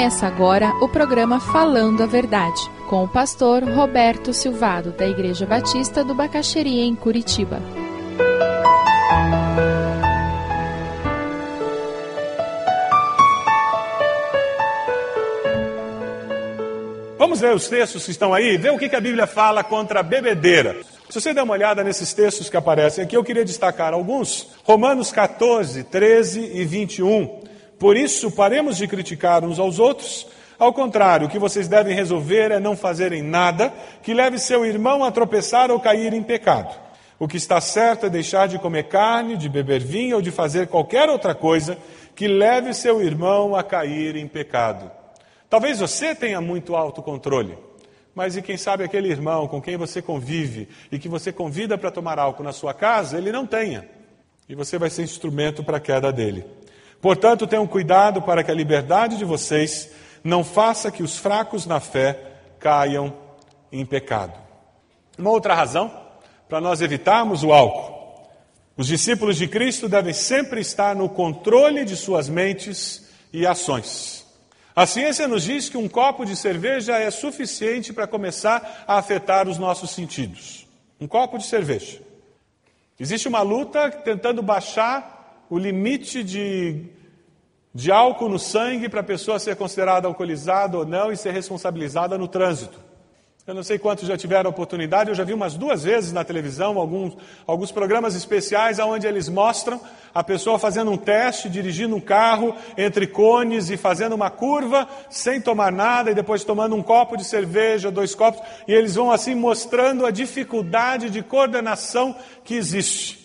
Começa agora o programa Falando a Verdade, com o pastor Roberto Silvado, da Igreja Batista do Bacaxeria, em Curitiba. Vamos ver os textos que estão aí, ver o que a Bíblia fala contra a bebedeira. Se você der uma olhada nesses textos que aparecem aqui, eu queria destacar alguns. Romanos 14, 13 e 21. Por isso, paremos de criticar uns aos outros. Ao contrário, o que vocês devem resolver é não fazerem nada que leve seu irmão a tropeçar ou cair em pecado. O que está certo é deixar de comer carne, de beber vinho ou de fazer qualquer outra coisa que leve seu irmão a cair em pecado. Talvez você tenha muito autocontrole, mas e quem sabe aquele irmão com quem você convive e que você convida para tomar álcool na sua casa, ele não tenha. E você vai ser instrumento para a queda dele. Portanto, tenham cuidado para que a liberdade de vocês não faça que os fracos na fé caiam em pecado. Uma outra razão para nós evitarmos o álcool. Os discípulos de Cristo devem sempre estar no controle de suas mentes e ações. A ciência nos diz que um copo de cerveja é suficiente para começar a afetar os nossos sentidos. Um copo de cerveja. Existe uma luta tentando baixar o limite de, de álcool no sangue para a pessoa ser considerada alcoolizada ou não e ser responsabilizada no trânsito. Eu não sei quantos já tiveram a oportunidade, eu já vi umas duas vezes na televisão alguns, alguns programas especiais onde eles mostram a pessoa fazendo um teste, dirigindo um carro entre cones e fazendo uma curva sem tomar nada e depois tomando um copo de cerveja, dois copos, e eles vão assim mostrando a dificuldade de coordenação que existe.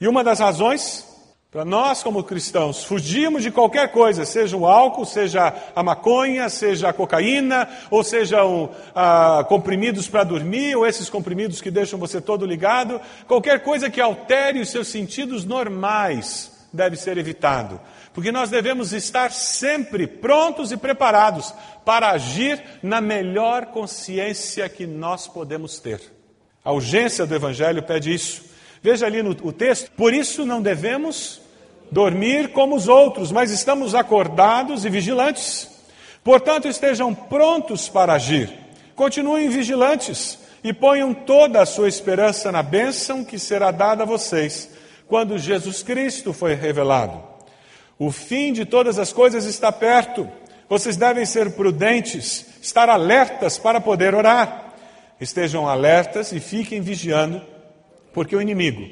E uma das razões para nós, como cristãos, fugirmos de qualquer coisa, seja o álcool, seja a maconha, seja a cocaína, ou sejam ah, comprimidos para dormir, ou esses comprimidos que deixam você todo ligado, qualquer coisa que altere os seus sentidos normais deve ser evitado. Porque nós devemos estar sempre prontos e preparados para agir na melhor consciência que nós podemos ter. A urgência do Evangelho pede isso. Veja ali no o texto, por isso não devemos dormir como os outros, mas estamos acordados e vigilantes. Portanto, estejam prontos para agir. Continuem vigilantes e ponham toda a sua esperança na bênção que será dada a vocês quando Jesus Cristo foi revelado. O fim de todas as coisas está perto. Vocês devem ser prudentes, estar alertas para poder orar. Estejam alertas e fiquem vigiando, porque o inimigo,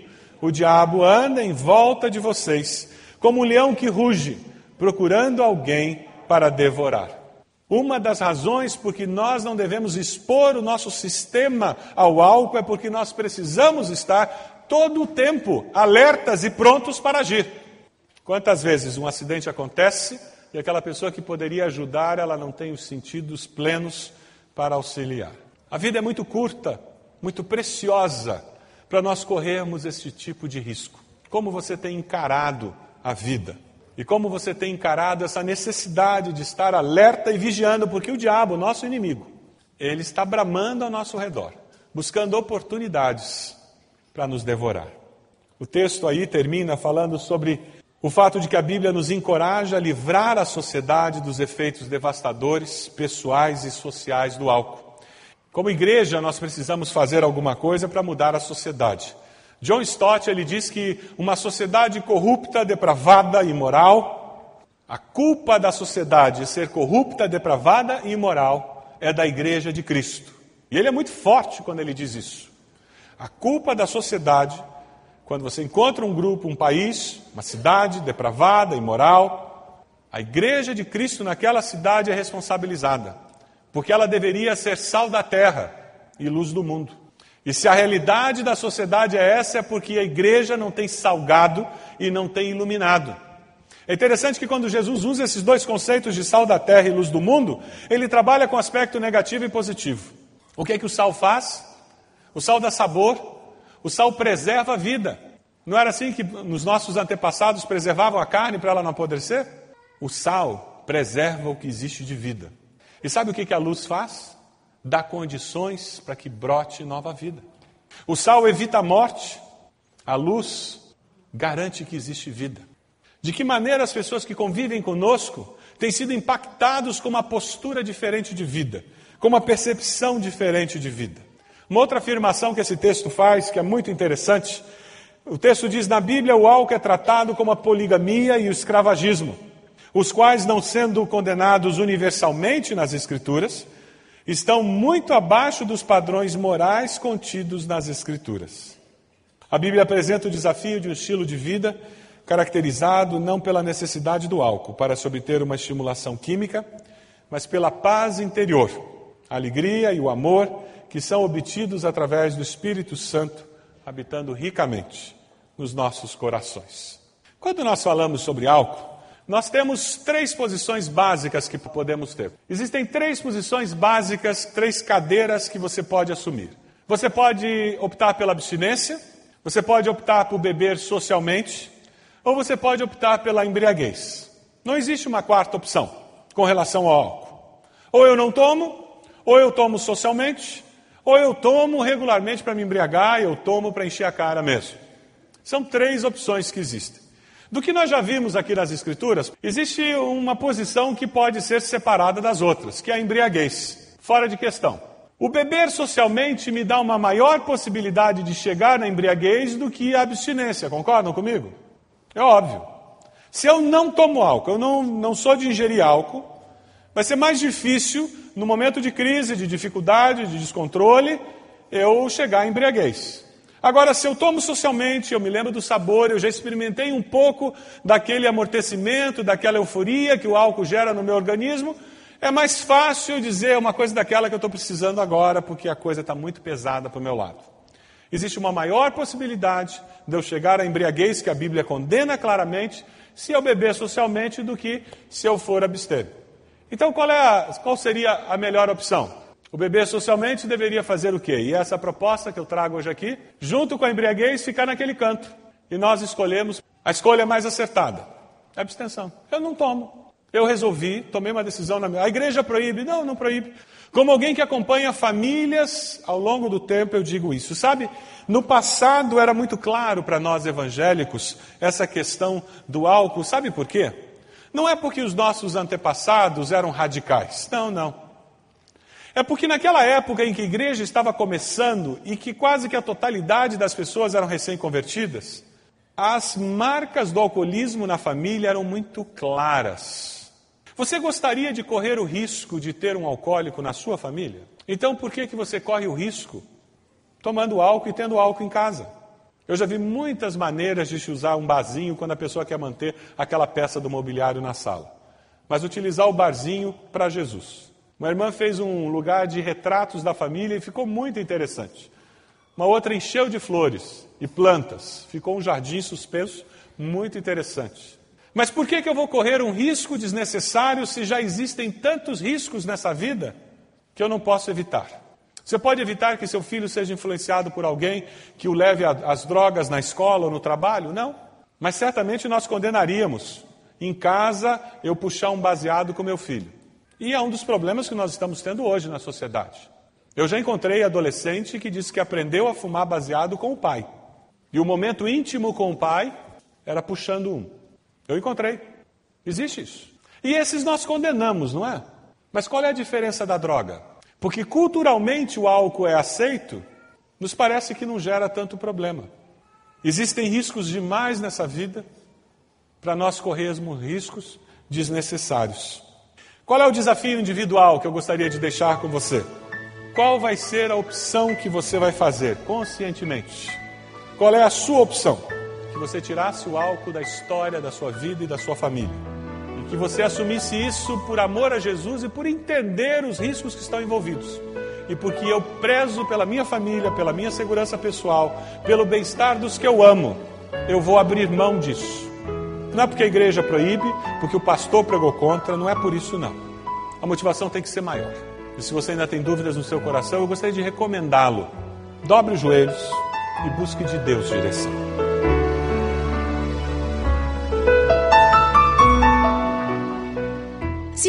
o diabo anda em volta de vocês, como um leão que ruge, procurando alguém para devorar. Uma das razões por que nós não devemos expor o nosso sistema ao álcool é porque nós precisamos estar todo o tempo alertas e prontos para agir. Quantas vezes um acidente acontece e aquela pessoa que poderia ajudar, ela não tem os sentidos plenos para auxiliar? A vida é muito curta, muito preciosa para nós corrermos esse tipo de risco. Como você tem encarado a vida? E como você tem encarado essa necessidade de estar alerta e vigiando, porque o diabo, nosso inimigo, ele está bramando ao nosso redor, buscando oportunidades para nos devorar. O texto aí termina falando sobre o fato de que a Bíblia nos encoraja a livrar a sociedade dos efeitos devastadores, pessoais e sociais do álcool. Como igreja, nós precisamos fazer alguma coisa para mudar a sociedade. John Stott ele diz que uma sociedade corrupta, depravada e imoral, a culpa da sociedade ser corrupta, depravada e imoral é da igreja de Cristo. E ele é muito forte quando ele diz isso. A culpa da sociedade, quando você encontra um grupo, um país, uma cidade depravada, imoral, a igreja de Cristo naquela cidade é responsabilizada porque ela deveria ser sal da terra e luz do mundo. E se a realidade da sociedade é essa, é porque a igreja não tem salgado e não tem iluminado. É interessante que quando Jesus usa esses dois conceitos de sal da terra e luz do mundo, ele trabalha com aspecto negativo e positivo. O que é que o sal faz? O sal dá sabor, o sal preserva a vida. Não era assim que nos nossos antepassados preservavam a carne para ela não apodrecer? O sal preserva o que existe de vida. E sabe o que a luz faz? Dá condições para que brote nova vida. O sal evita a morte, a luz garante que existe vida. De que maneira as pessoas que convivem conosco têm sido impactados com uma postura diferente de vida, com uma percepção diferente de vida. Uma outra afirmação que esse texto faz, que é muito interessante, o texto diz: na Bíblia, o álcool é tratado como a poligamia e o escravagismo, os quais, não sendo condenados universalmente nas Escrituras, estão muito abaixo dos padrões morais contidos nas Escrituras. A Bíblia apresenta o desafio de um estilo de vida caracterizado não pela necessidade do álcool para se obter uma estimulação química, mas pela paz interior, a alegria e o amor que são obtidos através do Espírito Santo habitando ricamente nos nossos corações. Quando nós falamos sobre álcool, nós temos três posições básicas que podemos ter. Existem três posições básicas, três cadeiras que você pode assumir. Você pode optar pela abstinência, você pode optar por beber socialmente, ou você pode optar pela embriaguez. Não existe uma quarta opção com relação ao álcool. Ou eu não tomo, ou eu tomo socialmente, ou eu tomo regularmente para me embriagar, eu tomo para encher a cara mesmo. São três opções que existem. Do que nós já vimos aqui nas Escrituras, existe uma posição que pode ser separada das outras, que é a embriaguez. Fora de questão. O beber socialmente me dá uma maior possibilidade de chegar na embriaguez do que a abstinência, concordam comigo? É óbvio. Se eu não tomo álcool, eu não, não sou de ingerir álcool, vai ser mais difícil, no momento de crise, de dificuldade, de descontrole, eu chegar à embriaguez. Agora, se eu tomo socialmente, eu me lembro do sabor, eu já experimentei um pouco daquele amortecimento, daquela euforia que o álcool gera no meu organismo, é mais fácil dizer uma coisa daquela que eu estou precisando agora, porque a coisa está muito pesada para o meu lado. Existe uma maior possibilidade de eu chegar à embriaguez que a Bíblia condena claramente se eu beber socialmente do que se eu for abster. Então, qual, é a, qual seria a melhor opção? O beber socialmente deveria fazer o quê? E essa proposta que eu trago hoje aqui, junto com a embriaguez, ficar naquele canto. E nós escolhemos a escolha mais acertada: a abstenção. Eu não tomo. Eu resolvi, tomei uma decisão na minha. A igreja proíbe? Não, não proíbe. Como alguém que acompanha famílias ao longo do tempo, eu digo isso. Sabe, no passado era muito claro para nós evangélicos essa questão do álcool. Sabe por quê? Não é porque os nossos antepassados eram radicais. Não, não. É porque naquela época em que a igreja estava começando e que quase que a totalidade das pessoas eram recém-convertidas, as marcas do alcoolismo na família eram muito claras. Você gostaria de correr o risco de ter um alcoólico na sua família? Então por que, que você corre o risco tomando álcool e tendo álcool em casa? Eu já vi muitas maneiras de se usar um barzinho quando a pessoa quer manter aquela peça do mobiliário na sala. Mas utilizar o barzinho para Jesus. Uma irmã fez um lugar de retratos da família e ficou muito interessante. Uma outra encheu de flores e plantas. Ficou um jardim suspenso muito interessante. Mas por que, que eu vou correr um risco desnecessário se já existem tantos riscos nessa vida que eu não posso evitar? Você pode evitar que seu filho seja influenciado por alguém que o leve às drogas na escola ou no trabalho? Não. Mas certamente nós condenaríamos em casa eu puxar um baseado com meu filho. E é um dos problemas que nós estamos tendo hoje na sociedade. Eu já encontrei adolescente que disse que aprendeu a fumar baseado com o pai. E o momento íntimo com o pai era puxando um. Eu encontrei. Existe isso. E esses nós condenamos, não é? Mas qual é a diferença da droga? Porque culturalmente o álcool é aceito, nos parece que não gera tanto problema. Existem riscos demais nessa vida para nós corrermos riscos desnecessários. Qual é o desafio individual que eu gostaria de deixar com você? Qual vai ser a opção que você vai fazer conscientemente? Qual é a sua opção? que você tirasse o álcool da história da sua vida e da sua família. E que você assumisse isso por amor a Jesus e por entender os riscos que estão envolvidos. E porque eu prezo pela minha família, pela minha segurança pessoal, pelo bem-estar dos que eu amo, eu vou abrir mão disso. Não é porque a igreja proíbe, porque o pastor pregou contra, não é por isso não. A motivação tem que ser maior. E se você ainda tem dúvidas no seu coração, eu gostaria de recomendá-lo. Dobre os joelhos e busque de Deus direção.